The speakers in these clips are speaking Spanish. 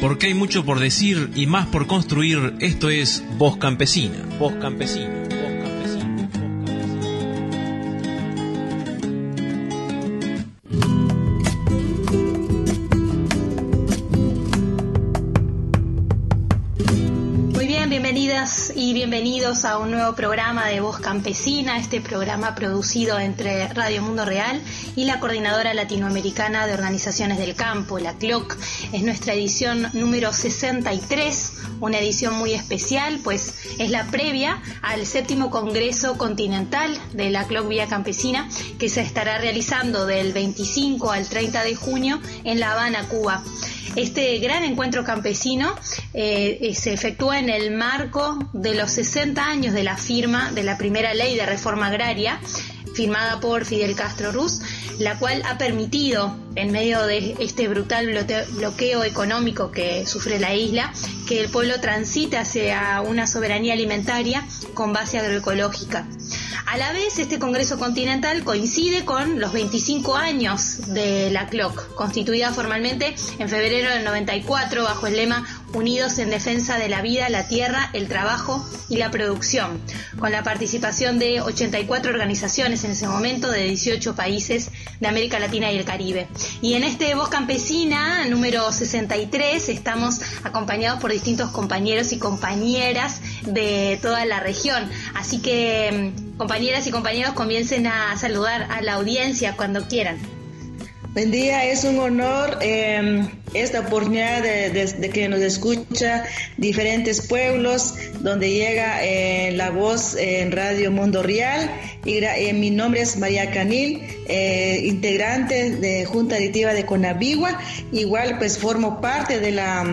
Porque hay mucho por decir y más por construir, esto es Voz Campesina. Voz Campesina. y bienvenidos a un nuevo programa de Voz Campesina, este programa producido entre Radio Mundo Real y la Coordinadora Latinoamericana de Organizaciones del Campo, la CLOC. Es nuestra edición número 63, una edición muy especial, pues es la previa al séptimo Congreso Continental de la CLOC Vía Campesina, que se estará realizando del 25 al 30 de junio en La Habana, Cuba. Este gran encuentro campesino eh, eh, se efectúa en el marco de los 60 años de la firma de la primera ley de reforma agraria firmada por Fidel Castro Ruz, la cual ha permitido, en medio de este brutal bloqueo económico que sufre la isla, que el pueblo transite hacia una soberanía alimentaria con base agroecológica. A la vez, este Congreso Continental coincide con los 25 años de la CLOC, constituida formalmente en febrero del 94 bajo el lema Unidos en defensa de la vida, la tierra, el trabajo y la producción, con la participación de 84 organizaciones en ese momento de 18 países de América Latina y el Caribe. Y en este Voz Campesina, número 63, estamos acompañados por distintos compañeros y compañeras de toda la región. Así que, mm, compañeras y compañeros, comiencen a saludar a la audiencia cuando quieran. Buen día, es un honor eh, esta oportunidad de, que nos escucha diferentes pueblos, donde llega eh, la voz en Radio Mundo Real. Y eh, mi nombre es María Canil, eh, integrante de Junta Directiva de Conabigua. Igual pues formo parte de la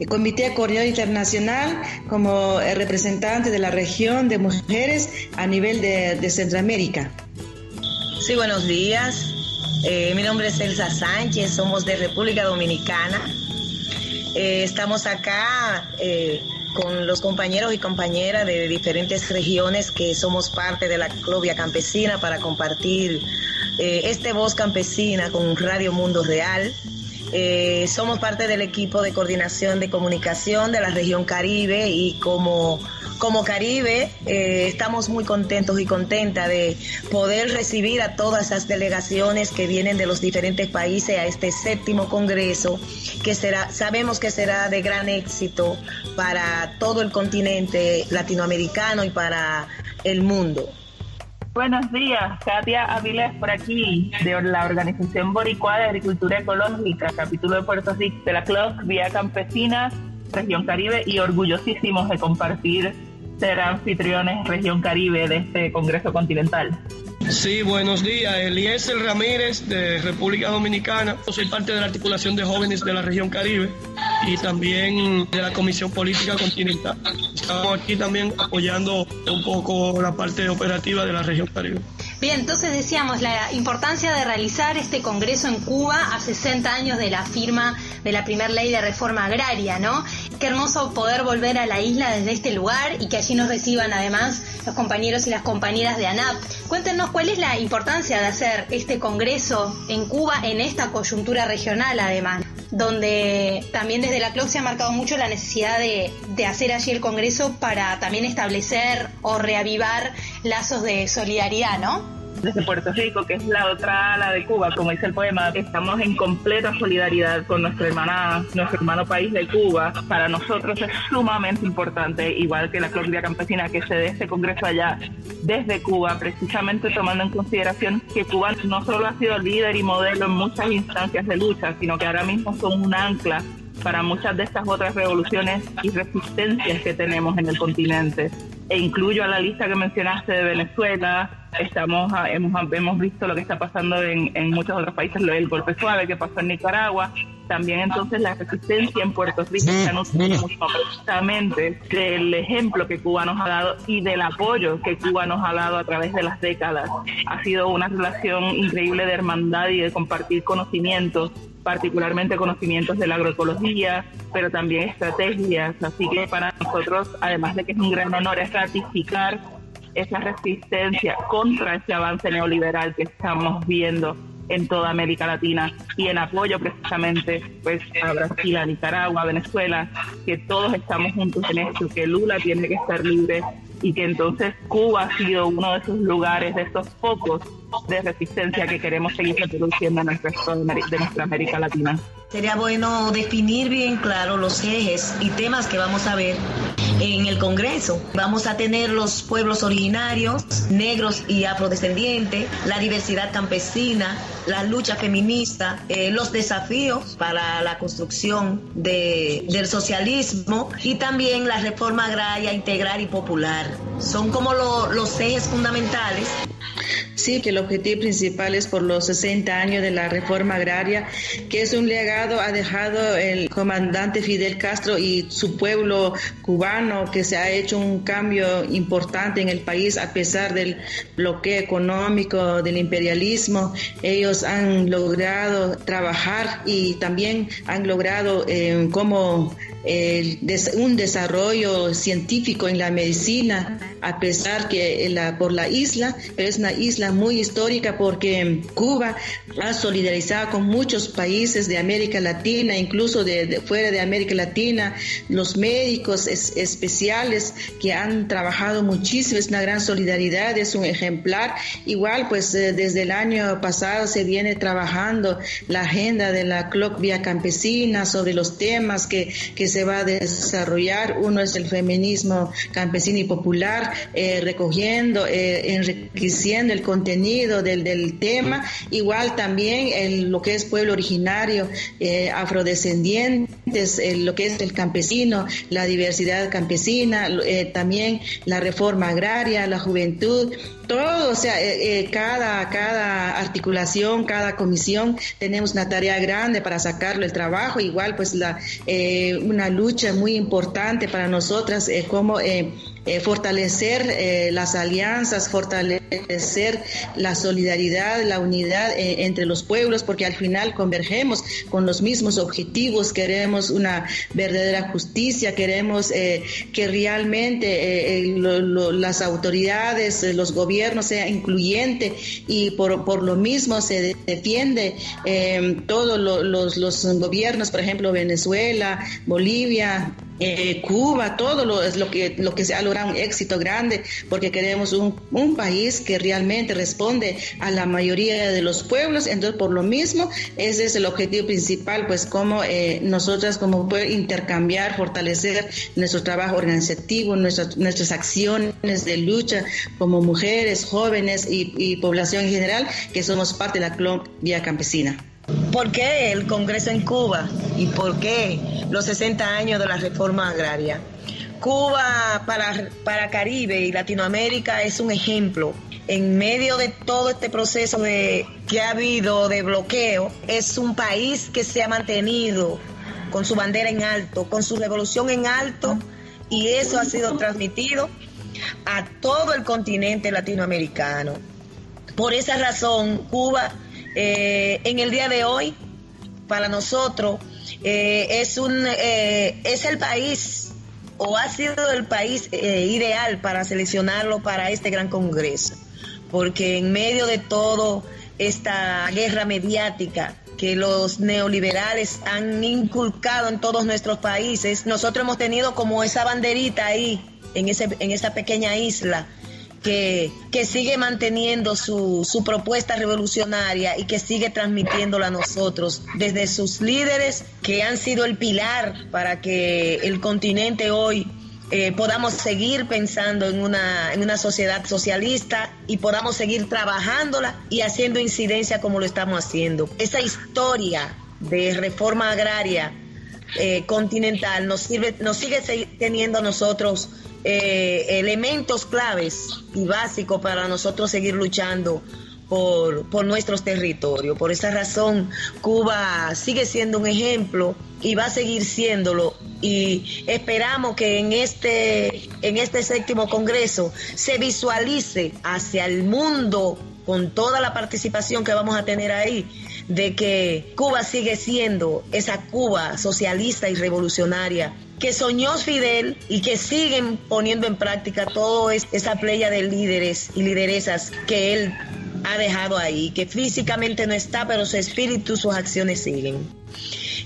el Comité Coordinador Internacional como representante de la región de mujeres a nivel de, Centroamérica. Sí, buenos días. Eh, mi nombre es Elsa Sánchez, somos de República Dominicana. Eh, estamos acá eh, con los compañeros y compañeras de diferentes regiones que somos parte de la Clovia Campesina para compartir este voz campesina con Radio Mundo Real. Eh, somos parte del equipo de coordinación de comunicación de la región Caribe y como, como Caribe eh, estamos muy contentos y contentas de poder recibir a todas esas delegaciones que vienen de los diferentes países a este séptimo congreso que será, sabemos que será de gran éxito para todo el continente latinoamericano y para el mundo. Buenos días, Katia Avilés por aquí, de la Organización Boricua de Agricultura Ecológica, capítulo de Puerto Rico, de la CLOC, Vía Campesina, Región Caribe, y orgullosísimos de compartir ser anfitriones Región Caribe de este Congreso Continental. Sí, buenos días. Eliezer Ramírez de República Dominicana. Soy parte de la articulación de jóvenes de la región Caribe y también de la Comisión Política Continental. Estamos aquí también apoyando un poco la parte operativa de la región Caribe. Bien, entonces decíamos la importancia de realizar este Congreso en Cuba a 60 años de la firma de la primera ley de reforma agraria, ¿no? Qué hermoso poder volver a la isla desde este lugar y que allí nos reciban además los compañeros y las compañeras de ANAP. Cuéntenos cuál es la importancia de hacer este Congreso en Cuba en esta coyuntura regional además, donde también desde la CLOC se ha marcado mucho la necesidad de, de hacer allí el Congreso para también establecer o reavivar lazos de solidaridad, ¿no? Desde Puerto Rico, que es la otra ala de Cuba, como dice el poema, estamos en completa solidaridad con nuestra hermana, nuestro hermano país de Cuba. Para nosotros es sumamente importante, igual que la Colombia Campesina, que se dé este congreso allá desde Cuba, precisamente tomando en consideración que Cuba no solo ha sido líder y modelo en muchas instancias de lucha, sino que ahora mismo son un ancla para muchas de estas otras revoluciones y resistencias que tenemos en el continente. E incluyo a la lista que mencionaste de Venezuela, estamos hemos, hemos visto lo que está pasando en, en muchos otros países, del golpe suave que pasó en Nicaragua, también entonces la resistencia en Puerto Rico se mucho precisamente del ejemplo que Cuba nos ha dado y del apoyo que Cuba nos ha dado a través de las décadas. Ha sido una relación increíble de hermandad y de compartir conocimientos particularmente conocimientos de la agroecología, pero también estrategias. Así que para nosotros, además de que es un gran honor, es ratificar esa resistencia contra ese avance neoliberal que estamos viendo en toda América Latina y en apoyo precisamente pues a Brasil, a Nicaragua, a Venezuela, que todos estamos juntos en esto, que Lula tiene que estar libre y que entonces Cuba ha sido uno de esos lugares, de esos focos de resistencia que queremos seguir reproduciendo en el resto de, de nuestra América Latina. Sería bueno definir bien claro los ejes y temas que vamos a ver en el Congreso. Vamos a tener los pueblos originarios, negros y afrodescendientes, la diversidad campesina, la lucha feminista, eh, los desafíos para la construcción de, del socialismo y también la reforma agraria integral y popular. Son como lo, los ejes fundamentales Sí, que el objetivo principal es por los 60 años de la reforma agraria, que es un legado ha dejado el comandante Fidel Castro y su pueblo cubano, que se ha hecho un cambio importante en el país a pesar del bloqueo económico, del imperialismo. Ellos han logrado trabajar y también han logrado eh, como un desarrollo científico en la medicina, a pesar que la, por la isla, pero es una isla muy histórica porque Cuba ha solidarizado con muchos países de América Latina, incluso de, fuera de América Latina, los médicos especiales que han trabajado muchísimo, es una gran solidaridad, es un ejemplar. Igual, pues eh, desde el año pasado se viene trabajando la agenda de la Clock Vía Campesina sobre los temas que, que se va a desarrollar. Uno es el feminismo campesino y popular, eh, recogiendo, eh, enriqueciendo el contenido del, del tema. Igual también lo que es pueblo originario, eh, afrodescendientes, lo que es el campesino, la diversidad campesina, también la reforma agraria, la juventud todo, o sea, eh, eh, cada, cada articulación, cada comisión, tenemos una tarea grande para sacarlo el trabajo, igual pues la, eh, una lucha muy importante para nosotras, como eh, fortalecer eh, las alianzas, fortalecer la solidaridad, la unidad eh, entre los pueblos, porque al final convergemos con los mismos objetivos, queremos una verdadera justicia, queremos que realmente las autoridades, los gobiernos sean incluyentes y por, por lo mismo se defiende todos los gobiernos, por ejemplo, Venezuela, Bolivia, eh, Cuba, todo lo, es lo que, lo que se ha logrado un éxito grande, porque queremos un, un, país que realmente responde a la mayoría de los pueblos, entonces por lo mismo ese es el objetivo principal, pues como eh, nosotras como poder intercambiar, fortalecer nuestro trabajo organizativo, nuestras, nuestras acciones de lucha como mujeres, jóvenes y, y población en general, que somos parte de la Colombia Campesina. ¿Por qué el Congreso en Cuba y por qué los 60 años de la reforma agraria? Cuba para, para Caribe y Latinoamérica es un ejemplo. En medio de todo este proceso de, que ha habido de bloqueo, es un país que se ha mantenido con su bandera en alto, con su revolución en alto, y eso ha sido transmitido a todo el continente latinoamericano. Por esa razón, Cuba eh, en el día de hoy, para nosotros, eh, es, un, eh, es el país o ha sido el país ideal para seleccionarlo para este gran congreso, porque en medio de todo esta guerra mediática que los neoliberales han inculcado en todos nuestros países, nosotros hemos tenido como esa banderita ahí, en, ese, en esa pequeña isla, que, sigue manteniendo su, su, propuesta revolucionaria y que sigue transmitiéndola a nosotros desde sus líderes que han sido el pilar para que el continente hoy eh, podamos seguir pensando en una, en una sociedad socialista y podamos seguir trabajándola y haciendo incidencia como lo estamos haciendo. Esa historia de reforma agraria eh, continental nos, sirve, nos sigue teniendo a nosotros eh, elementos claves y básicos para nosotros seguir luchando por, por, nuestros territorios. Por esa razón, Cuba sigue siendo un ejemplo y va a seguir siéndolo. Y esperamos que en este, en este séptimo Congreso se visualice hacia el mundo con toda la participación que vamos a tener ahí, de que Cuba sigue siendo esa Cuba socialista y revolucionaria que soñó Fidel y que siguen poniendo en práctica toda esa playa de líderes y lideresas que él ha dejado ahí, que físicamente no está, pero su espíritu, sus acciones siguen.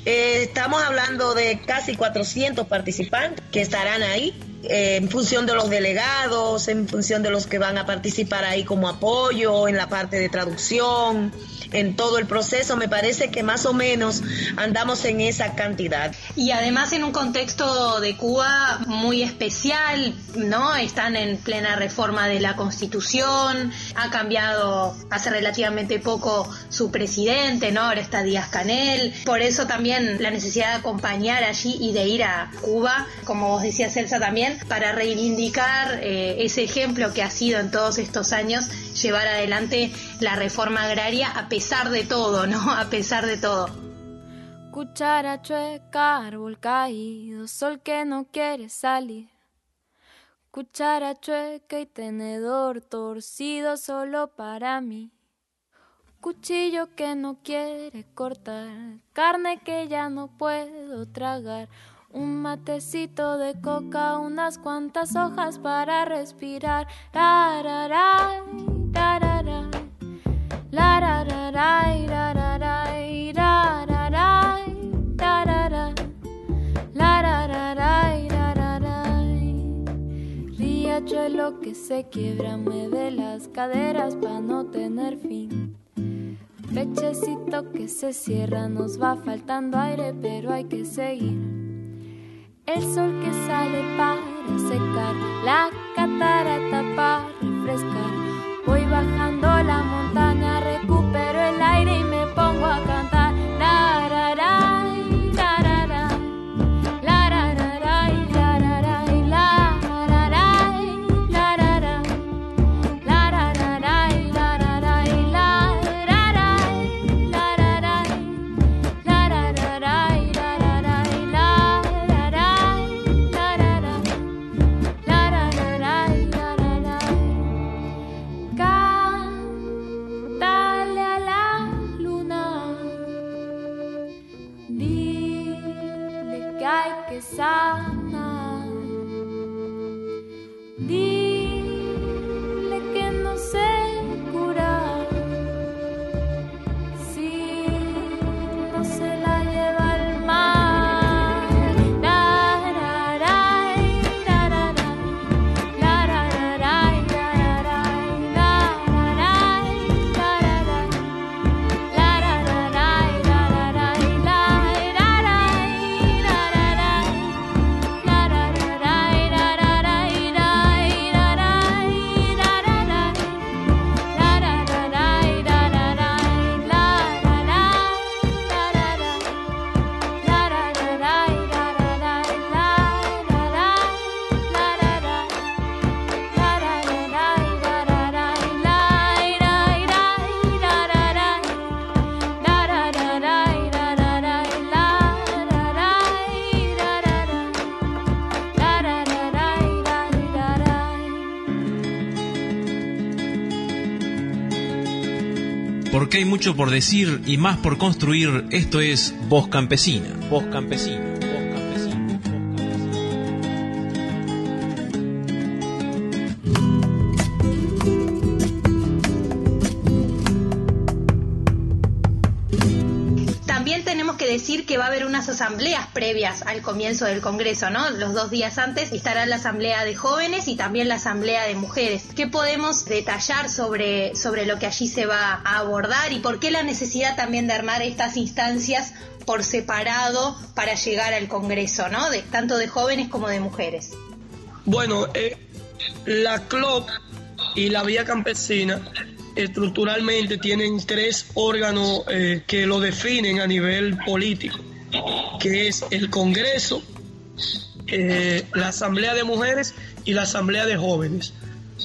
Eh, estamos hablando de casi 400 participantes que estarán ahí eh, en función de los delegados, en función de los que van a participar ahí como apoyo, en la parte de traducción, en todo el proceso. Me parece que más o menos andamos en esa cantidad. Y además en un contexto de Cuba muy especial, ¿no? Están en plena reforma de la Constitución, ha cambiado hace relativamente poco su presidente, ¿no? Ahora está Díaz Canel. Por eso también la necesidad de acompañar allí y de ir a Cuba, como vos decías, Elsa, también, para reivindicar eh, ese ejemplo que ha sido en todos estos años llevar adelante la reforma agraria a pesar de todo, ¿no? A pesar de todo. Cuchara chueca, árbol caído, sol que no quiere salir. Cuchara chueca y tenedor torcido solo para mí. Cuchillo que no quiere cortar, carne que ya no puedo tragar. Un matecito de coca, unas cuantas hojas para respirar. Rararay. Riachuelo que se quiebra, mueve las caderas para no tener fin. Pechecito que se cierra, nos va faltando aire, pero hay que seguir. El sol que sale para secar, la catarata para refrescar Voy bajando la montaña, recupero el aire y me pongo a cantar. Porque hay mucho por decir y más por construir, esto es Voz Campesina. Voz Campesina. Asambleas previas al comienzo del Congreso, ¿no? Los dos días antes estará la asamblea de jóvenes y también la asamblea de mujeres. ¿Qué podemos detallar sobre, sobre lo que allí se va a abordar y por qué la necesidad también de armar estas instancias por separado para llegar al Congreso, ¿no? De, tanto de jóvenes como de mujeres. Bueno, eh, la CLOP y la Vía Campesina estructuralmente tienen tres órganos eh, que lo definen a nivel político, que es el Congreso, eh, la Asamblea de Mujeres y la Asamblea de Jóvenes.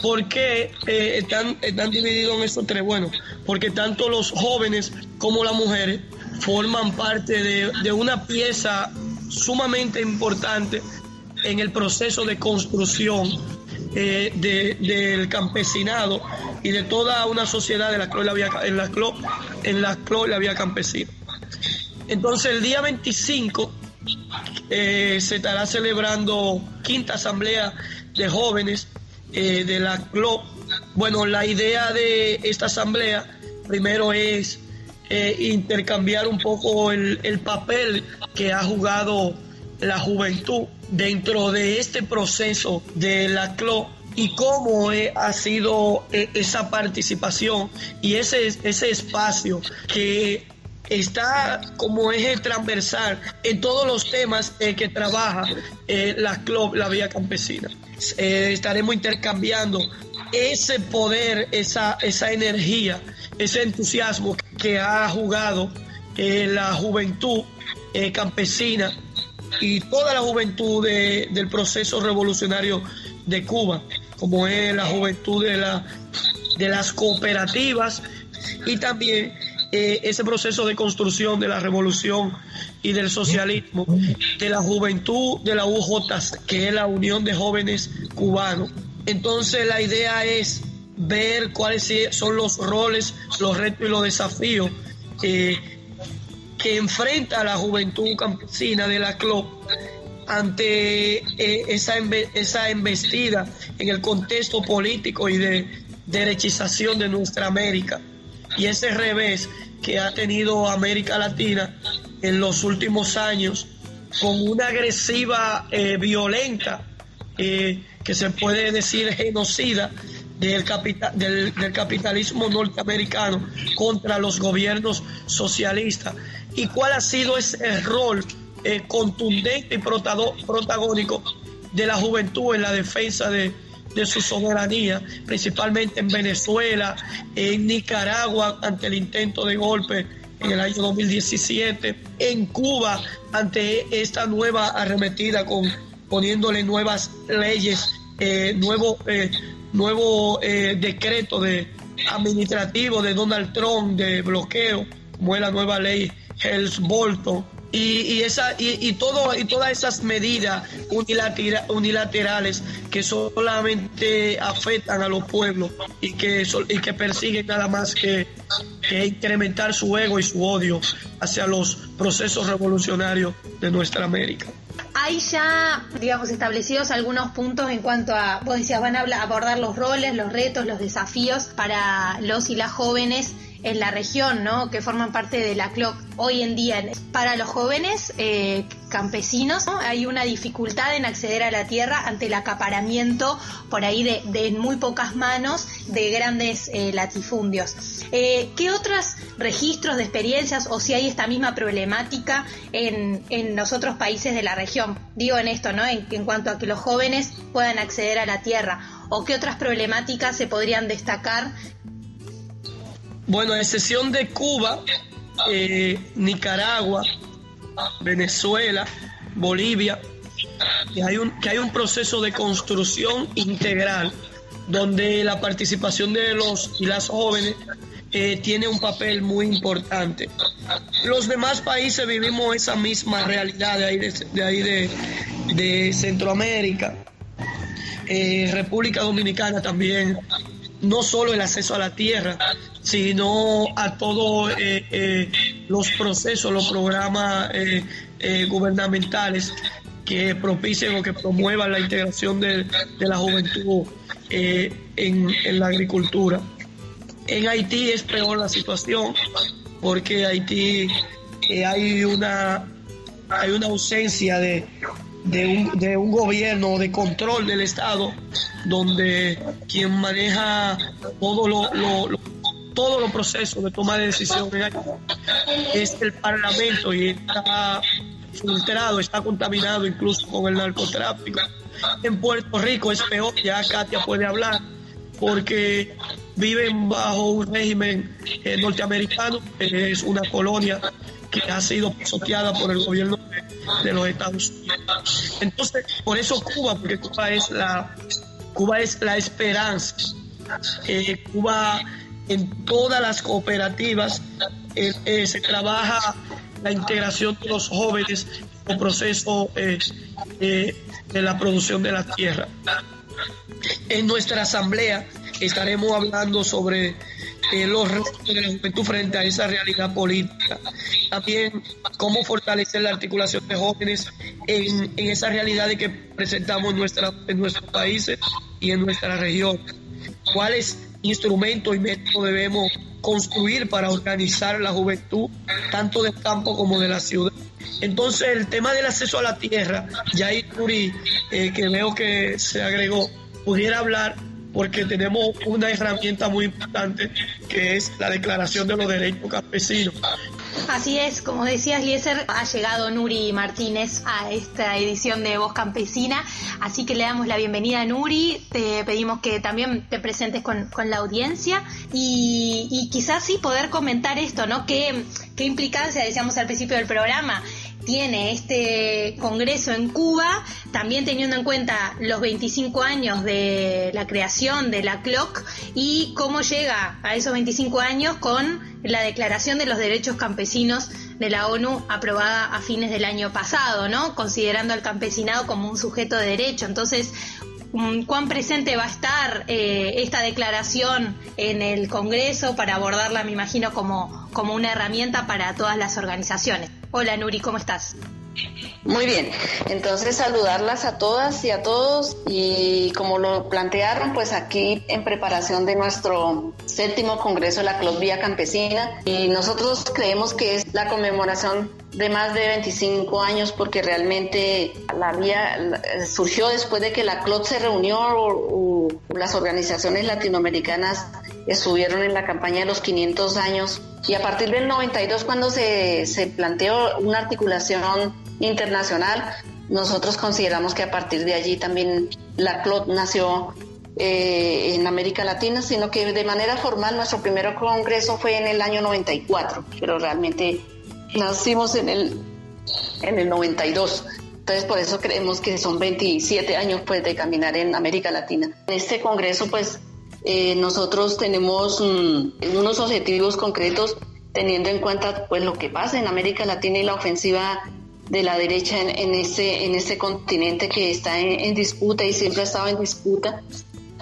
¿Por qué eh, están, están divididos en estos tres? Bueno, porque tanto los jóvenes como las mujeres forman parte de, de una pieza sumamente importante en el proceso de construcción eh, del campesinado y de toda una sociedad de la en la en la, la vía campesina. Entonces el día 25 eh, se estará celebrando quinta asamblea de jóvenes eh, de la CLOP Bueno, la idea de esta asamblea primero es eh, intercambiar un poco el, el papel que ha jugado la juventud dentro de este proceso de la CLO y cómo ha sido esa participación y ese, ese espacio que está como eje transversal en todos los temas eh, que trabaja eh, la CLOB, la Vía Campesina. estaremos intercambiando ese poder, esa, esa energía, ese entusiasmo que ha jugado la juventud campesina y toda la juventud del proceso revolucionario de Cuba, como es la juventud de, la, de las cooperativas y también eh, ese proceso de construcción de la revolución y del socialismo, de la juventud de la UJ, que es la Unión de Jóvenes Cubanos. Entonces la idea es ver cuáles son los roles, los retos y los desafíos eh, que enfrenta la juventud campesina de la CLOP ante eh, esa, esa embestida en el contexto político y de derechización de nuestra América y ese revés que ha tenido América Latina en los últimos años con una agresiva eh, violenta eh, que se puede decir genocida del, capital, del, capitalismo norteamericano contra los gobiernos socialistas. Y cuál ha sido ese rol eh, contundente y protagónico de la juventud en la defensa de, su soberanía, principalmente en Venezuela, en Nicaragua ante el intento de golpe en el año 2017, en Cuba ante esta nueva arremetida con poniéndole nuevas leyes, eh, nuevo, eh, nuevo decreto de administrativo de Donald Trump de bloqueo, como es la nueva ley Hells Bolton y, esa, y, todo, y todas esas medidas unilaterales que solamente afectan a los pueblos y que, y que persiguen nada más que, que incrementar su ego y su odio hacia los procesos revolucionarios de nuestra América hay ya, digamos, establecidos algunos puntos en cuanto a, vos decías, van a abordar los roles, los retos, los desafíos para los y las jóvenes en la región, ¿no? Que forman parte de la CLOC hoy en día. Para los jóvenes eh, campesinos hay una dificultad en acceder a la tierra ante el acaparamiento por ahí de, muy pocas manos de grandes eh, latifundios. Eh, ¿Qué otros registros de experiencias o si hay esta misma problemática en, en los otros países de la región? Digo en esto, ¿no? En, en cuanto a que los jóvenes puedan acceder a la tierra. ¿O qué otras problemáticas se podrían destacar bueno, a excepción de Cuba, eh, Nicaragua, Venezuela, Bolivia, que hay, un, que hay un proceso de construcción integral donde la participación de los y las jóvenes eh, tiene un papel muy importante. Los demás países vivimos esa misma realidad de ahí de, ahí de, Centroamérica, eh, República Dominicana también no solo el acceso a la tierra, sino a todos eh, los procesos, los programas gubernamentales que propicien o que promuevan la integración de, la juventud en, la agricultura. En Haití es peor la situación porque Haití hay una hay una ausencia de, de un, gobierno de control del Estado donde quien maneja todo lo, todos los procesos de toma de decisión es el Parlamento y está filtrado, está contaminado incluso con el narcotráfico. En Puerto Rico es peor, ya Katia puede hablar, porque viven bajo un régimen eh, norteamericano, es una colonia que ha sido pisoteada por el gobierno de, los Estados Unidos. Entonces, por eso Cuba, porque Cuba es la, Cuba es la esperanza. Eh, Cuba en todas las cooperativas eh, se trabaja la integración de los jóvenes en el proceso de la producción de la tierra. En nuestra asamblea estaremos hablando sobre los retos de la juventud frente a esa realidad política. También cómo fortalecer la articulación de jóvenes en, en esa realidad que presentamos en, nuestra, en nuestros países y en nuestra región. ¿Cuáles instrumento y método debemos construir para organizar la juventud, tanto del campo como de la ciudad. Entonces, el tema del acceso a la tierra, ya ahí eh, que veo que se agregó, pudiera hablar porque tenemos una herramienta muy importante que es la Declaración de los Derechos Campesinos. Así es, como decías, Lieser, ha llegado Nuri Martínez a esta edición de Voz Campesina, así que le damos la bienvenida a Nuri, te pedimos que también te presentes con, la audiencia y, quizás sí poder comentar esto, ¿no? ¿Qué, qué implicancia, decíamos al principio del programa, tiene este Congreso en Cuba, también teniendo en cuenta los 25 años de la creación de la CLOC y cómo llega a esos 25 años con la Declaración de los Derechos Campesinos de la ONU aprobada a fines del año pasado, ¿no? Considerando al campesinado como un sujeto de derecho. Entonces, cuán presente va a estar eh, esta declaración en el Congreso para abordarla, me imagino, como, como una herramienta para todas las organizaciones. Hola Nuri, ¿cómo estás? Muy bien, entonces saludarlas a todas y a todos. Y como lo plantearon, pues aquí en preparación de nuestro séptimo Congreso de la Club Vía Campesina. Y nosotros creemos que es la conmemoración de más de 25 años porque realmente la vía surgió después de que la CLOT se reunió o, las organizaciones latinoamericanas estuvieron en la campaña de los 500 años. Y a partir del 92 cuando se, se planteó una articulación internacional, nosotros consideramos que a partir de allí también la CLOT nació eh, en América Latina, sino que de manera formal nuestro primer congreso fue en el año 94, pero realmente nacimos en el, en el 92. Entonces, por eso creemos que son 27 años pues, de caminar en América Latina. En este congreso, pues, eh, nosotros tenemos mm, unos objetivos concretos teniendo en cuenta pues, lo que pasa en América Latina y la ofensiva de la derecha en, en ese, en ese continente que está en, disputa y siempre ha estado en disputa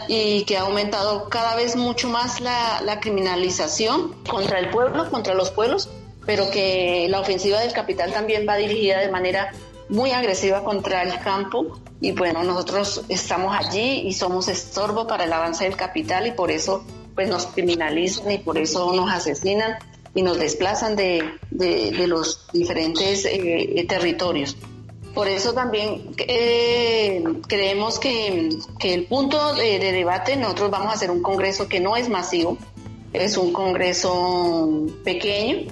y que ha aumentado cada vez mucho más la, la criminalización contra el pueblo, contra los pueblos, pero que la ofensiva del capital también va dirigida de manera muy agresiva contra el campo. Y bueno, nosotros estamos allí y somos estorbo para el avance del capital y por eso pues nos criminalizan y por eso nos asesinan y nos desplazan de, de, los diferentes eh, territorios. Por eso también eh, creemos que, que, el punto de, de, debate, nosotros vamos a hacer un congreso que no es masivo, es un congreso pequeño,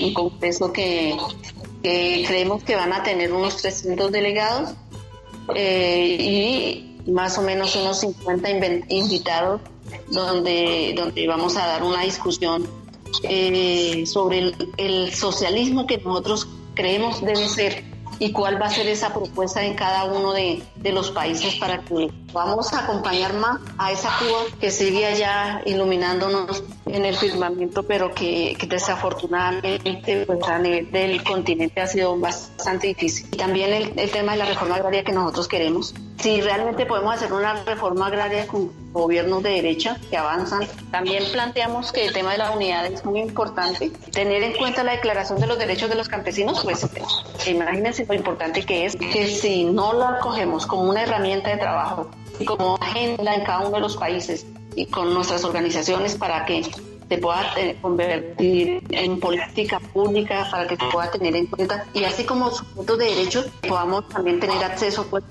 un congreso que, creemos que van a tener unos 300 delegados eh, y más o menos unos 50 invitados donde, donde vamos a dar una discusión eh, sobre el, el socialismo que nosotros creemos debe ser y cuál va a ser esa propuesta en cada uno de, de los países para que vamos a acompañar más a esa Cuba que sigue allá iluminándonos en el firmamento, pero que, desafortunadamente pues, a nivel del continente ha sido bastante difícil. Y también el, el tema de la reforma agraria que nosotros queremos. Si realmente podemos hacer una reforma agraria con gobiernos de derecha que avanzan. También planteamos que el tema de la unidad es muy importante. Tener en cuenta la Declaración de los Derechos de los Campesinos, pues imagínense lo importante que es que si no la cogemos como una herramienta de trabajo y como agenda en cada uno de los países y con nuestras organizaciones para que se pueda eh, convertir en política pública para que se pueda tener en cuenta. Y así como sujetos de derechos podamos también tener acceso pues,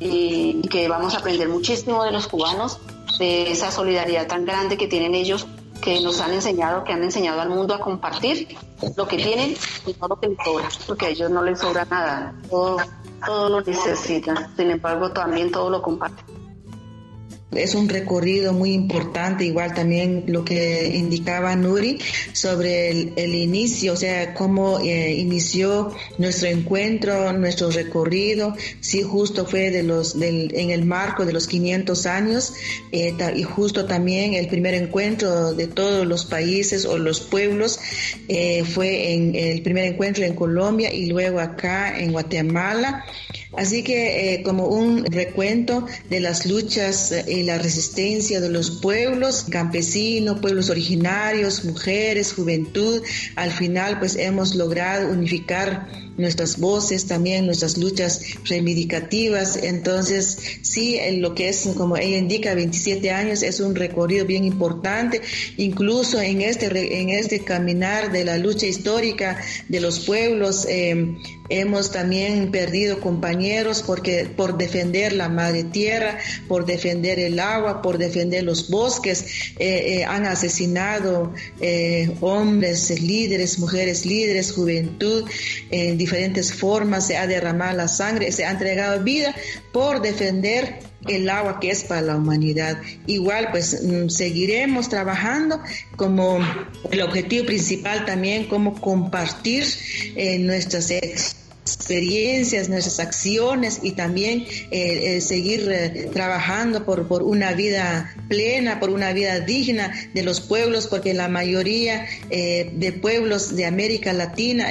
y, que vamos a aprender muchísimo de los cubanos de esa solidaridad tan grande que tienen ellos que nos han enseñado, que han enseñado al mundo a compartir lo que tienen y no lo que les sobra, porque a ellos no les sobra nada, todo, todo lo necesitan, sin embargo también todo lo comparten. Es un recorrido muy importante, igual también lo que indicaba Nuri sobre el, inicio, o sea, cómo eh, inició nuestro encuentro, nuestro recorrido, sí, justo fue de los, del, en el marco de los 500 años eh, y justo también el primer encuentro de todos los países o los pueblos eh, fue en el primer encuentro en Colombia y luego acá en Guatemala Así que eh, como un recuento de las luchas y la resistencia de los pueblos campesinos, pueblos originarios, mujeres, juventud, al final pues hemos logrado unificar nuestras voces, también nuestras luchas reivindicativas. Entonces, sí, lo que es, como ella indica, 27 años es un recorrido bien importante, incluso en este, en este caminar de la lucha histórica de los pueblos. Eh, Hemos también perdido compañeros porque por defender la madre tierra, por defender el agua, por defender los bosques, eh, eh, han asesinado eh, hombres líderes, mujeres líderes, juventud en diferentes formas, se ha derramado la sangre, se ha entregado vida por defender el agua que es para la humanidad. Igual, pues mm, seguiremos trabajando como el objetivo principal también, como compartir nuestras experiencias, nuestras acciones y también eh, eh, seguir eh, trabajando por, por una vida plena, por una vida digna de los pueblos, porque la mayoría de pueblos de América Latina,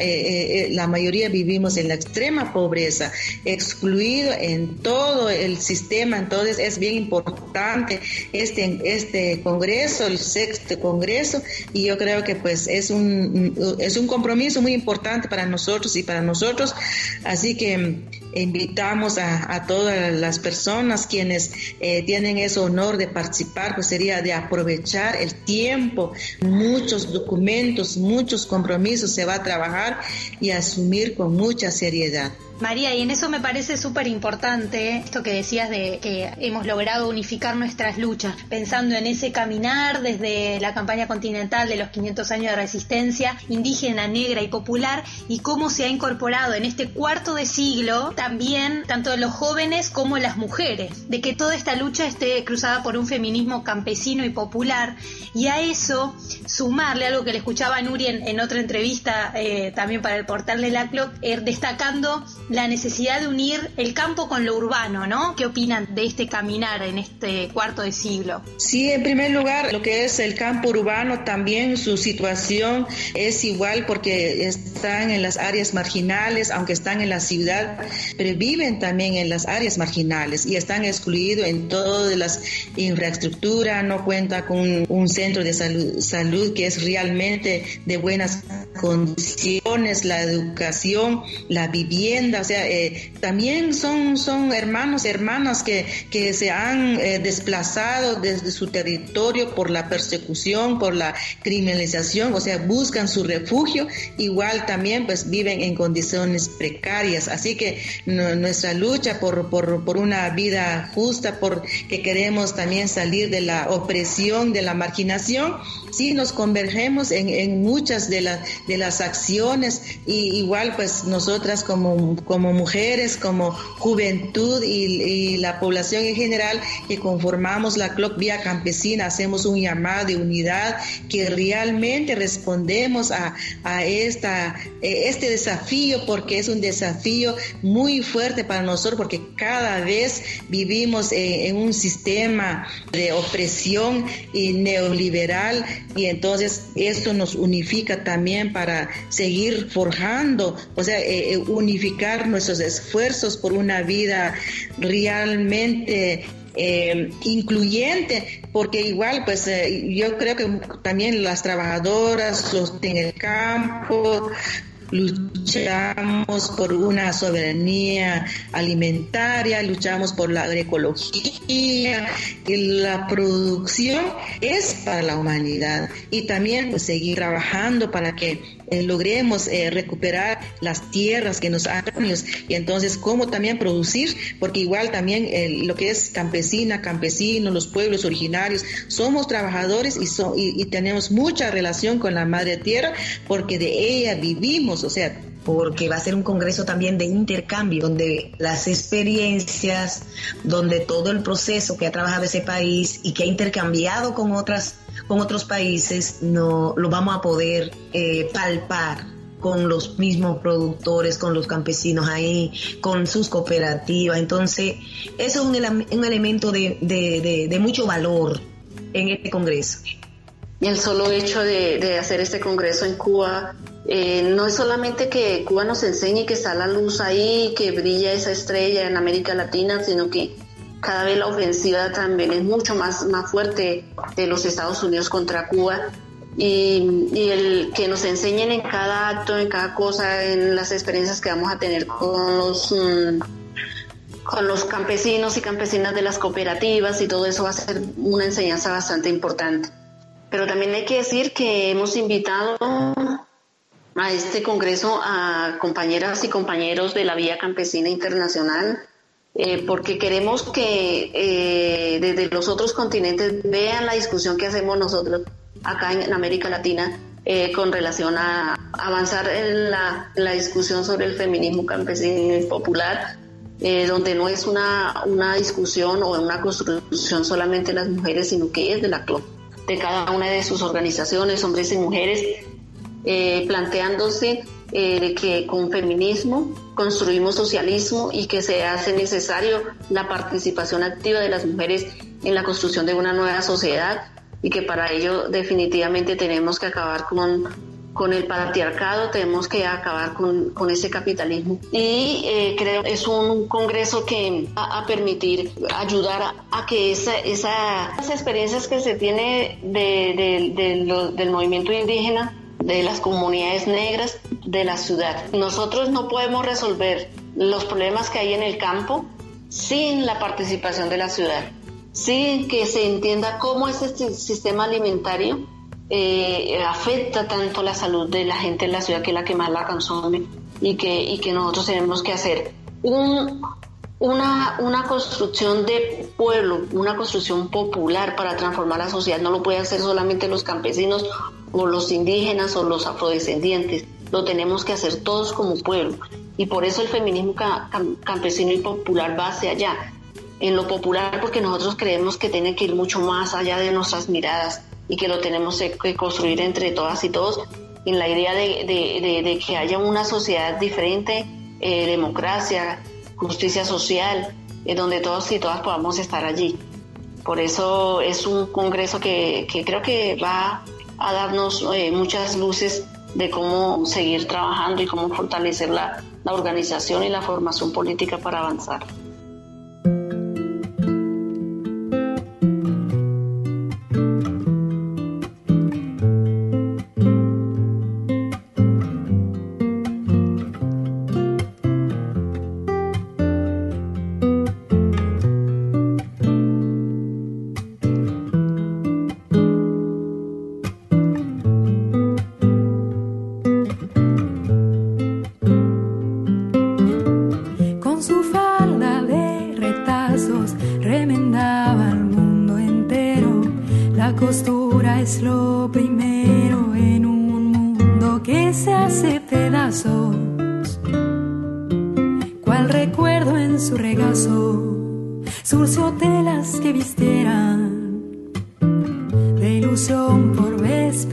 la mayoría vivimos en la extrema pobreza, excluido en todo el sistema, entonces es bien importante este, este congreso, el sexto congreso, y yo creo que pues es un, es un compromiso muy importante para nosotros y para nosotros Así que mm, invitamos a, todas las personas quienes eh, tienen ese honor de participar, pues sería de aprovechar el tiempo, muchos documentos, muchos compromisos se va a trabajar y asumir con mucha seriedad. María, y en eso me parece súper importante esto que decías de que hemos logrado unificar nuestras luchas, pensando en ese caminar desde la campaña continental de los 500 años de resistencia indígena, negra y popular, y cómo se ha incorporado en este cuarto de siglo también tanto los jóvenes como las mujeres, de que toda esta lucha esté cruzada por un feminismo campesino y popular, y a eso sumarle algo que le escuchaba a Nuri en, otra entrevista eh, también para el portal de la eh, destacando la necesidad de unir el campo con lo urbano, ¿no? ¿Qué opinan de este caminar en este cuarto de siglo? Sí, en primer lugar, lo que es el campo urbano también su situación es igual porque están en las áreas marginales, aunque están en la ciudad, pero viven también en las áreas marginales y están excluidos en todas las infraestructuras, no cuenta con un centro de salud, salud que es realmente de buenas condiciones, la educación, la vivienda, o sea, eh, también son, son hermanos, hermanas que, que se han eh, desplazado desde su territorio por la persecución, por la criminalización, o sea, buscan su refugio, igual también pues viven en condiciones precarias. Así que nuestra lucha por, por, por una vida justa, por que queremos también salir de la opresión, de la marginación, sí nos convergemos en, en muchas de, las de las acciones. Y igual pues nosotras como, como mujeres, como juventud y, la población en general que conformamos la CLOC Vía Campesina, hacemos un llamado de unidad que realmente respondemos a, a esta, eh, este desafío porque es un desafío muy fuerte para nosotros porque cada vez vivimos en un sistema de opresión y neoliberal y entonces esto nos unifica también para seguir forjando, o sea, eh, eh, unificar nuestros esfuerzos por una vida realmente eh, incluyente, porque igual, pues yo creo que también las trabajadoras los en el campo, luchamos por una soberanía alimentaria, luchamos por la agroecología, y la producción es para la humanidad. Y también pues, seguir trabajando para que eh, logremos eh, recuperar las tierras que nos han y entonces cómo también producir, porque igual también eh, lo que es campesina, campesino, los pueblos originarios, somos trabajadores y, y tenemos mucha relación con la madre tierra porque de ella vivimos, o sea, porque va a ser un congreso también de intercambio, donde las experiencias, donde todo el proceso que ha trabajado ese país y que ha intercambiado con otras con otros países, no lo vamos a poder eh, palpar con los mismos productores, con los campesinos ahí, con sus cooperativas. Entonces, eso es un, un elemento de, de, de, mucho valor en este Congreso. Y el solo hecho de, de hacer este Congreso en Cuba Eh, no es solamente que Cuba nos enseñe que está la luz ahí, que brilla esa estrella en América Latina, sino que cada vez la ofensiva también es mucho más, más fuerte de los Estados Unidos contra Cuba. Y, el que nos enseñen en cada acto, en cada cosa, en las experiencias que vamos a tener con los, mm, con los campesinos y campesinas de las cooperativas y todo eso va a ser una enseñanza bastante importante. Pero también hay que decir que hemos invitado a este congreso a compañeras y compañeros de la Vía Campesina Internacional, eh, porque queremos que eh, desde los otros continentes vean la discusión que hacemos nosotros acá en, América Latina eh, con relación a avanzar en la, discusión sobre el feminismo campesino popular, donde no es una, una discusión o una construcción solamente de las mujeres, sino que es de la de cada una de sus organizaciones, hombres y mujeres, planteándose eh, que con feminismo construimos socialismo y que se hace necesario la participación activa de las mujeres en la construcción de una nueva sociedad y que para ello definitivamente tenemos que acabar con, con el patriarcado, tenemos que acabar con, con ese capitalismo. Y eh, creo que es un congreso que va a permitir ayudar a, que esa, esas experiencias que se tiene de, de, del movimiento indígena de las comunidades negras de la ciudad. Nosotros no podemos resolver los problemas que hay en el campo sin la participación de la ciudad, sin que se entienda cómo este sistema alimentario eh, afecta tanto la salud de la gente en la ciudad que es la que más la consume y que, y que nosotros tenemos que hacer un, una, una construcción de pueblo, una construcción popular para transformar la sociedad. No lo pueden hacer solamente los campesinos o los indígenas o los afrodescendientes. Lo tenemos que hacer todos como pueblo. Y por eso el feminismo campesino y popular va hacia allá. En lo popular porque nosotros creemos que tiene que ir mucho más allá de nuestras miradas y que lo tenemos que construir entre todas y todos en la idea de, que haya una sociedad diferente, eh, democracia, justicia social, en donde todos y todas podamos estar allí. Por eso es un congreso que, creo que va a darnos eh, muchas luces de cómo seguir trabajando y cómo fortalecer la organización y la formación política para avanzar. surció telas que vistieran de ilusión por vez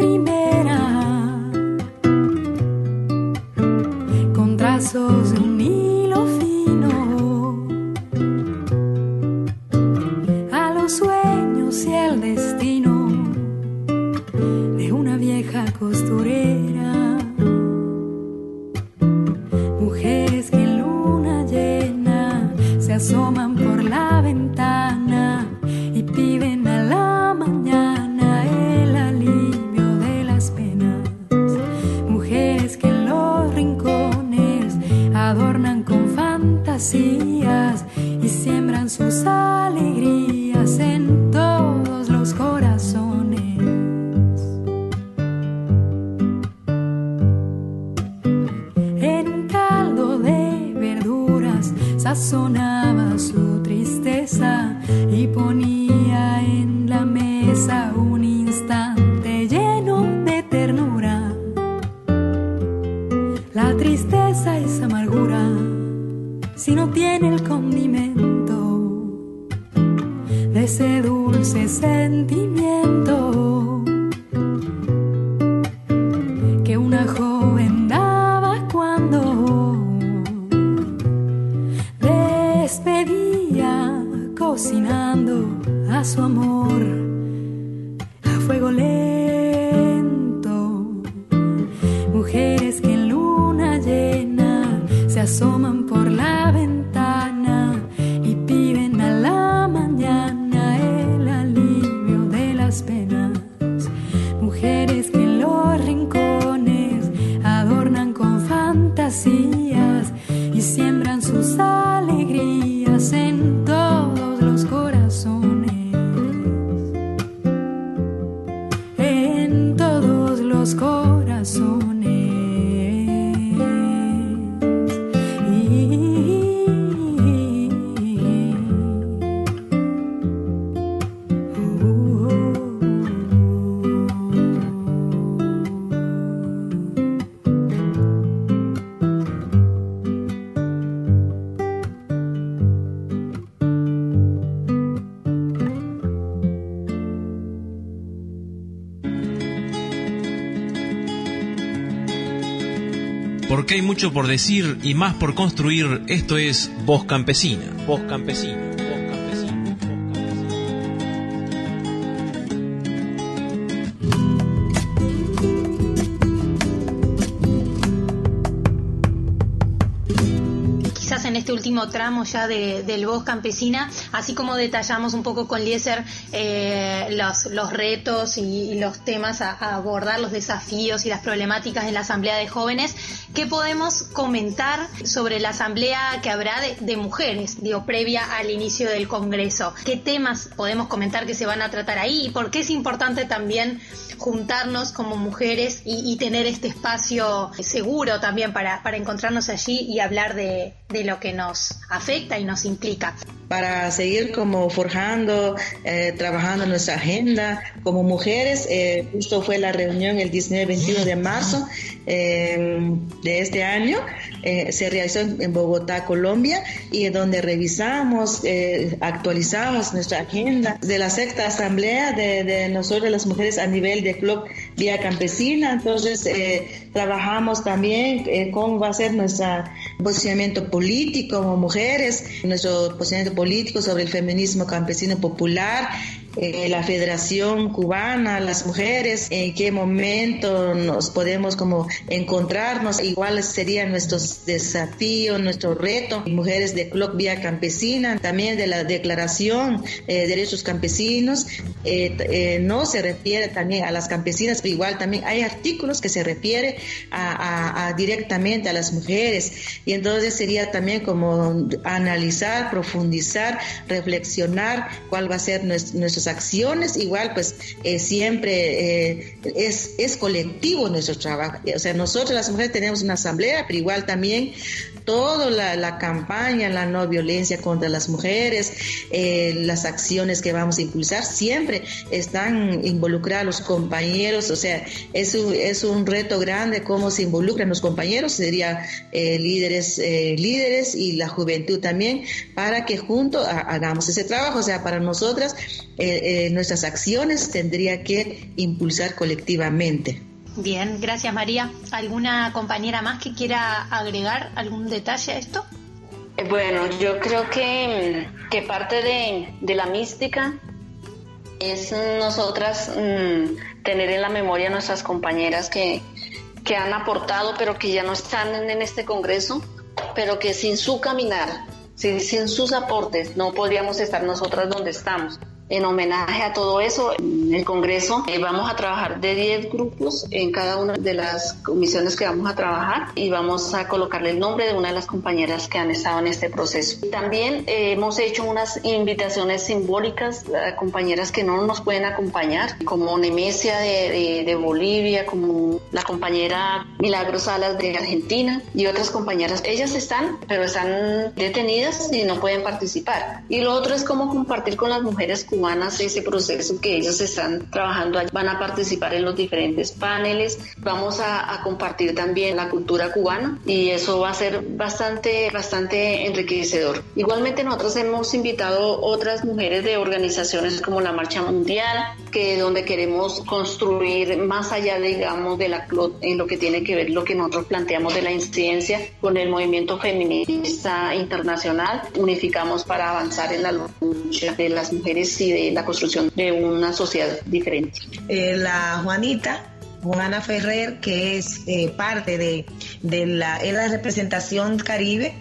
fuego lento, mujeres mucho por decir y más por construir, esto es Voz Campesina. Voz Campesina. Ya de, del Voz Campesina, así como detallamos un poco con Lieser eh, los, los retos y, los temas a, abordar, los desafíos y las problemáticas en la Asamblea de Jóvenes, ¿qué podemos comentar sobre la Asamblea que habrá de, de mujeres, digo, previa al inicio del Congreso? ¿Qué temas podemos comentar que se van a tratar ahí y por qué es importante también juntarnos como mujeres y, y tener este espacio seguro también para, para encontrarnos allí y hablar de, de lo que nos afecta y nos implica? para seguir como forjando, eh, trabajando nuestra agenda como mujeres. Eh, justo fue la reunión el 19-21 de marzo eh, de este año. eh, se realizó en, Bogotá, Colombia, y donde revisamos, eh, actualizamos nuestra agenda de la sexta asamblea de, de nosotros las mujeres a nivel de Club Vía Campesina. Entonces, eh, trabajamos también eh, cómo va a ser nuestro posicionamiento político como mujeres, nuestro posicionamiento político sobre el feminismo campesino popular, eh, la Federación Cubana, las mujeres, en qué momento nos podemos como encontrarnos, iguáles serían nuestros desafíos, nuestro reto, mujeres de Club Vía Campesina, también de la Declaración eh, de Derechos Campesinos, eh, no se refiere también a las campesinas, pero igual también hay artículos que se refiere a, directamente a las mujeres. Y entonces sería también como analizar, profundizar, reflexionar cuál va a ser nuestro, acciones, igual pues eh, siempre eh, es, es colectivo nuestro trabajo, o sea, nosotros las mujeres tenemos una asamblea, pero igual también toda la, la campaña, la no violencia contra las mujeres, eh, las acciones que vamos a impulsar, siempre están involucrados los compañeros, o sea, es un, es un reto grande cómo se involucran los compañeros, sería eh, líderes, eh, líderes y la juventud también, para que juntos hagamos ese trabajo, o sea, para nosotras eh, eh, nuestras acciones tendría que impulsar colectivamente. Bien, gracias María. ¿Alguna compañera más que quiera agregar algún detalle a esto? Eh, Bueno, yo creo que, que parte de, de la mística es nosotras mm, tener en la memoria a nuestras compañeras que, que han aportado, pero que ya no están en, en este Congreso, pero que sin su caminar, sin, sin sus aportes, no podríamos estar nosotras donde estamos. En homenaje a todo eso, en el Congreso eh, vamos a trabajar de 10 grupos en cada una de las comisiones que vamos a trabajar y vamos a colocarle el nombre de una de las compañeras que han estado en este proceso. También eh, hemos hecho unas invitaciones simbólicas a compañeras que no nos pueden acompañar, como Nemesia de, de- de Bolivia, como la compañera Milagros Salas de Argentina y otras compañeras. Ellas están, pero están detenidas y no pueden participar. Y lo otro es cómo compartir con las mujeres cubanas ese proceso que ellas están trabajando. Van a participar en los diferentes paneles. Vamos a, a compartir también la cultura cubana y eso va a ser bastante, bastante enriquecedor. Igualmente nosotros hemos invitado otras mujeres de organizaciones como la Marcha Mundial, que donde queremos construir más allá, digamos, de la en lo que tiene que ver lo que nosotros planteamos de la incidencia con el movimiento feminista internacional. Unificamos para avanzar en la lucha de las mujeres y de la construcción de una sociedad diferente. Eh, la Juanita Juana Ferrer, que es eh, parte de, de la, es la representación Caribe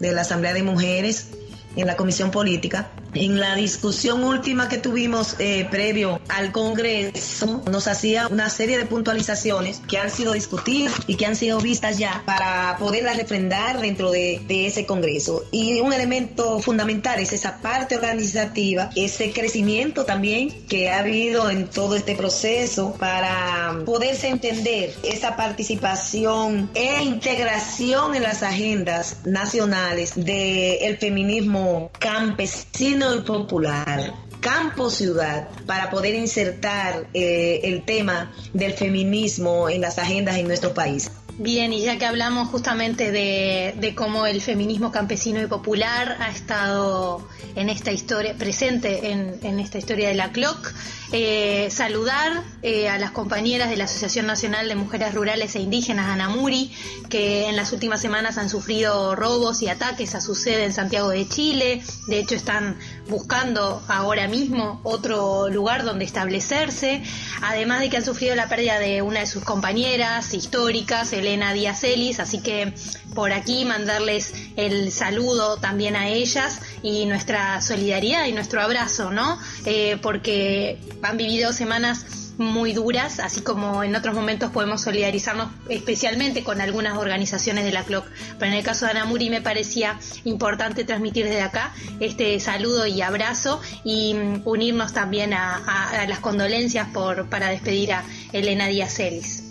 de la Asamblea de Mujeres en la Comisión Política. En la discusión última que tuvimos eh, previo al Congreso, nos hacía una serie de puntualizaciones que han sido discutidas y que han sido vistas ya para poderlas refrendar dentro de, de ese Congreso. Y un elemento fundamental es esa parte organizativa, ese crecimiento también que ha habido en todo este proceso para poderse entender esa participación e integración en las agendas nacionales del feminismo campesino y popular, campo ciudad, para poder insertar eh, el tema del feminismo en las agendas en nuestro país. Bien, y ya que hablamos justamente de, cómo el feminismo campesino y popular ha estado en esta historia, presente en, en esta historia de la CLOC, eh, saludar eh, a las compañeras de la Asociación Nacional de Mujeres Rurales e Indígenas, Anamuri, que en las últimas semanas han sufrido robos y ataques a su sede en Santiago de Chile. De hecho, están buscando ahora mismo otro lugar donde establecerse, además de que han sufrido la pérdida de una de sus compañeras históricas, Elena Díaz Ellis, así que por aquí mandarles el saludo también a ellas y nuestra solidaridad y nuestro abrazo, ¿no? Eh, porque han vivido semanas muy duras, así como en otros momentos podemos solidarizarnos especialmente con algunas organizaciones de la CLOC. Pero en el caso de Ana Muri me parecía importante transmitir desde acá este saludo y abrazo y mm, unirnos también a, las condolencias por, para despedir a Elena Díaz Ellis.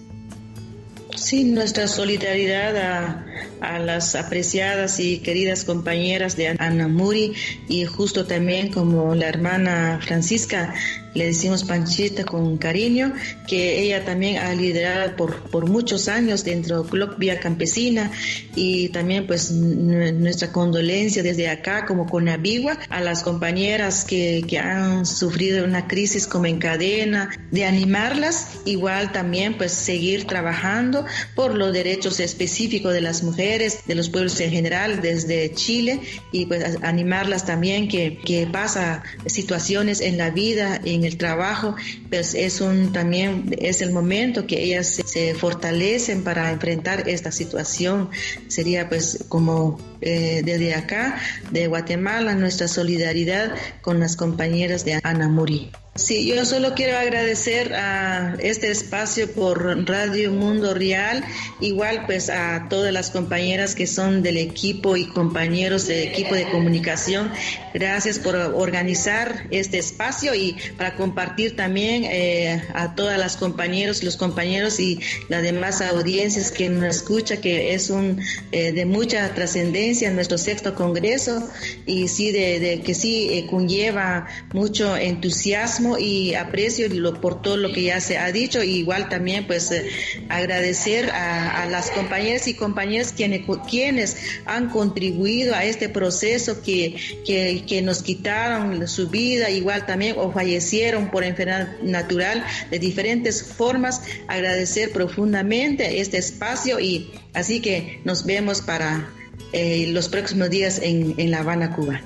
Sí, nuestra solidaridad a, a, las apreciadas y queridas compañeras de Ana Muri y justo también como la hermana Francisca, le decimos Panchita con cariño, que ella también ha liderado por, por muchos años dentro de Club Vía Campesina y también pues nuestra condolencia desde acá como con Abigua a las compañeras que, que han sufrido una crisis como en cadena, de animarlas, igual también pues seguir trabajando por los derechos específicos de las mujeres, de los pueblos en general desde Chile y pues animarlas también que, que pasa situaciones en la vida, en el trabajo, pues es un también es el momento que ellas se, fortalecen para enfrentar esta situación. Sería pues como eh, desde acá, de Guatemala, nuestra solidaridad con las compañeras de Ana Muri. Sí, yo solo quiero agradecer a este espacio por Radio Mundo Real, igual pues a todas las compañeras que son del equipo y compañeros del equipo de comunicación. Gracias por organizar este espacio y para compartir también eh, a todas las compañeros, los compañeros y las demás audiencias que nos escucha, que es un eh, de mucha trascendencia en nuestro sexto congreso y sí de, que sí eh, conlleva mucho entusiasmo y aprecio por todo lo que ya se ha dicho. Y igual también pues eh, agradecer a, las compañeras y compañeros quienes, quienes han contribuido a este proceso que, que, que, nos quitaron su vida, igual también o fallecieron por enfermedad natural de diferentes formas. Agradecer profundamente este espacio y así que nos vemos para eh, los próximos días en, en La Habana, Cuba.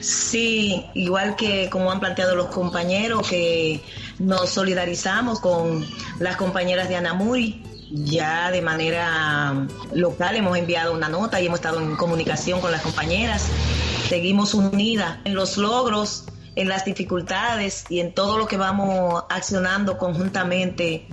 Sí, igual que como han planteado los compañeros, que nos solidarizamos con las compañeras de Anamuri. Ya de manera local hemos enviado una nota y hemos estado en comunicación con las compañeras. Seguimos unidas en los logros, en las dificultades y en todo lo que vamos accionando conjuntamente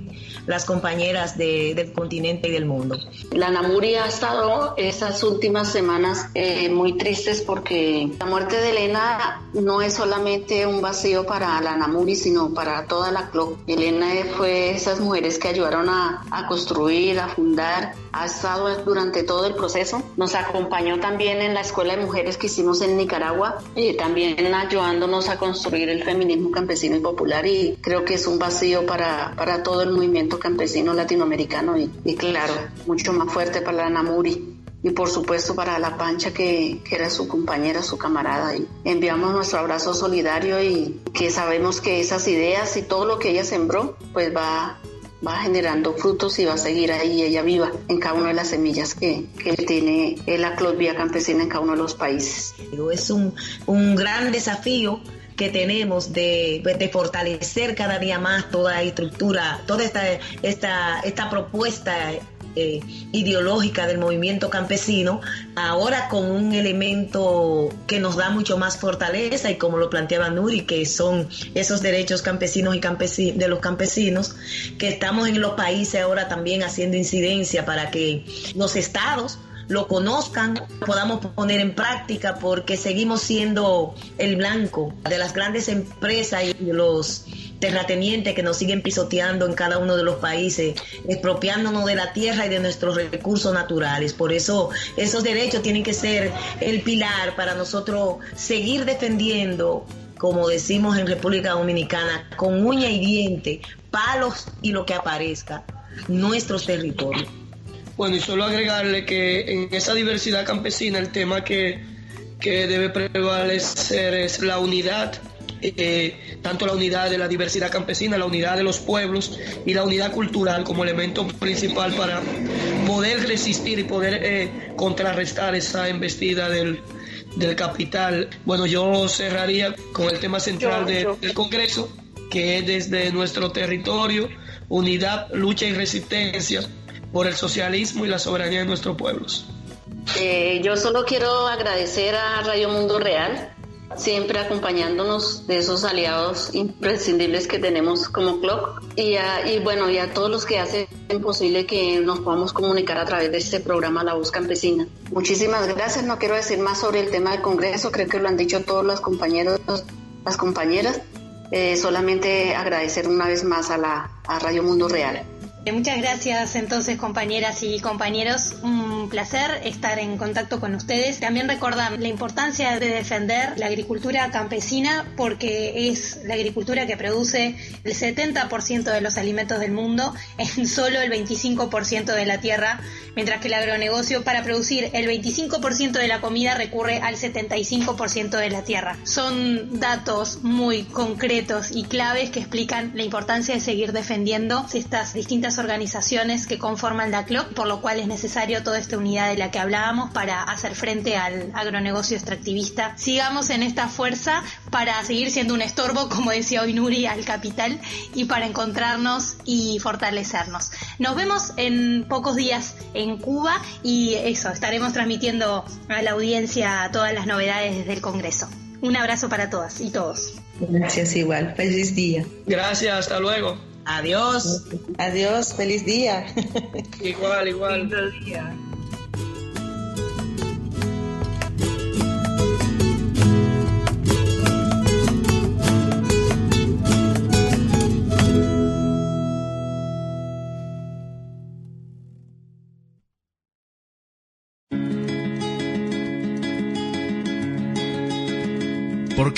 las compañeras de, del continente y del mundo. La Namuri ha estado esas últimas semanas eh, muy tristes porque la muerte de Elena no es solamente un vacío para la Namuri, sino para toda la CLOC. Elena fue esas mujeres que ayudaron a, a construir, a fundar, ha estado durante todo el proceso. Nos acompañó también en la escuela de mujeres que hicimos en Nicaragua y también ayudándonos a construir el feminismo campesino y popular y creo que es un vacío para, para todo el movimiento campesino latinoamericano y, y claro, mucho más fuerte para la Namuri y por supuesto para la Pancha que, que, era su compañera, su camarada. Y enviamos nuestro abrazo solidario y que sabemos que esas ideas y todo lo que ella sembró pues va, va generando frutos y va a seguir ahí ella viva en cada una de las semillas que, que tiene la Clodvía campesina en cada uno de los países. Es un, un gran desafío que tenemos de, de fortalecer cada día más toda la estructura, toda esta, esta, esta propuesta eh, ideológica del movimiento campesino, ahora con un elemento que nos da mucho más fortaleza y como lo planteaba Nuri, que son esos derechos campesinos y campesinos, de los campesinos, que estamos en los países ahora también haciendo incidencia para que los estados lo conozcan, podamos poner en práctica, porque seguimos siendo el blanco de las grandes empresas y los terratenientes que nos siguen pisoteando en cada uno de los países, expropiándonos de la tierra y de nuestros recursos naturales. Por eso esos derechos tienen que ser el pilar para nosotros seguir defendiendo, como decimos en República Dominicana, con uña y diente, palos y lo que aparezca, nuestros territorios. Bueno, y solo agregarle que en esa diversidad campesina el tema que, que debe prevalecer es la unidad eh, tanto la unidad de la diversidad campesina, la unidad de los pueblos y la unidad cultural como elemento principal para poder resistir y poder eh, contrarrestar esa embestida del, capital. Bueno, yo cerraría con el tema central del Congreso, que es desde nuestro territorio, unidad, lucha y resistencia por el socialismo y la soberanía de nuestros pueblos. Eh, yo solo quiero agradecer a Radio Mundo Real siempre acompañándonos de esos aliados imprescindibles que tenemos como Clock y, y bueno, y a todos los que hacen posible que nos podamos comunicar a través de este programa La Voz Campesina. Muchísimas gracias, no quiero decir más sobre el tema del Congreso, creo que lo han dicho todos los compañeros, las compañeras, eh, solamente agradecer una vez más a, la, a Radio Mundo Real. Muchas gracias entonces compañeras y compañeros, un placer estar en contacto con ustedes. También recordar la importancia de defender la agricultura campesina porque es la agricultura que produce el 70% de los alimentos del mundo en solo el 25% de la tierra, mientras que el agronegocio para producir el 25% de la comida recurre al 75% de la tierra. Son datos muy concretos y claves que explican la importancia de seguir defendiendo estas distintas organizaciones que conforman la CLOC, por lo cual es necesario toda esta unidad de la que hablábamos para hacer frente al agronegocio extractivista. Sigamos en esta fuerza para seguir siendo un estorbo, como decía hoy Nuri, al capital y para encontrarnos y fortalecernos. Nos vemos en pocos días en Cuba y eso, estaremos transmitiendo a la audiencia todas las novedades desde el Congreso. Un abrazo para todas y todos. Gracias igual. Feliz día. Gracias, hasta luego. Adiós. Adiós, feliz día. igual, igual. Lindo día.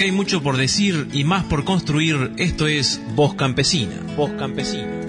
Porque hay mucho por decir y más por construir, esto es Voz Campesina. Voz Campesina.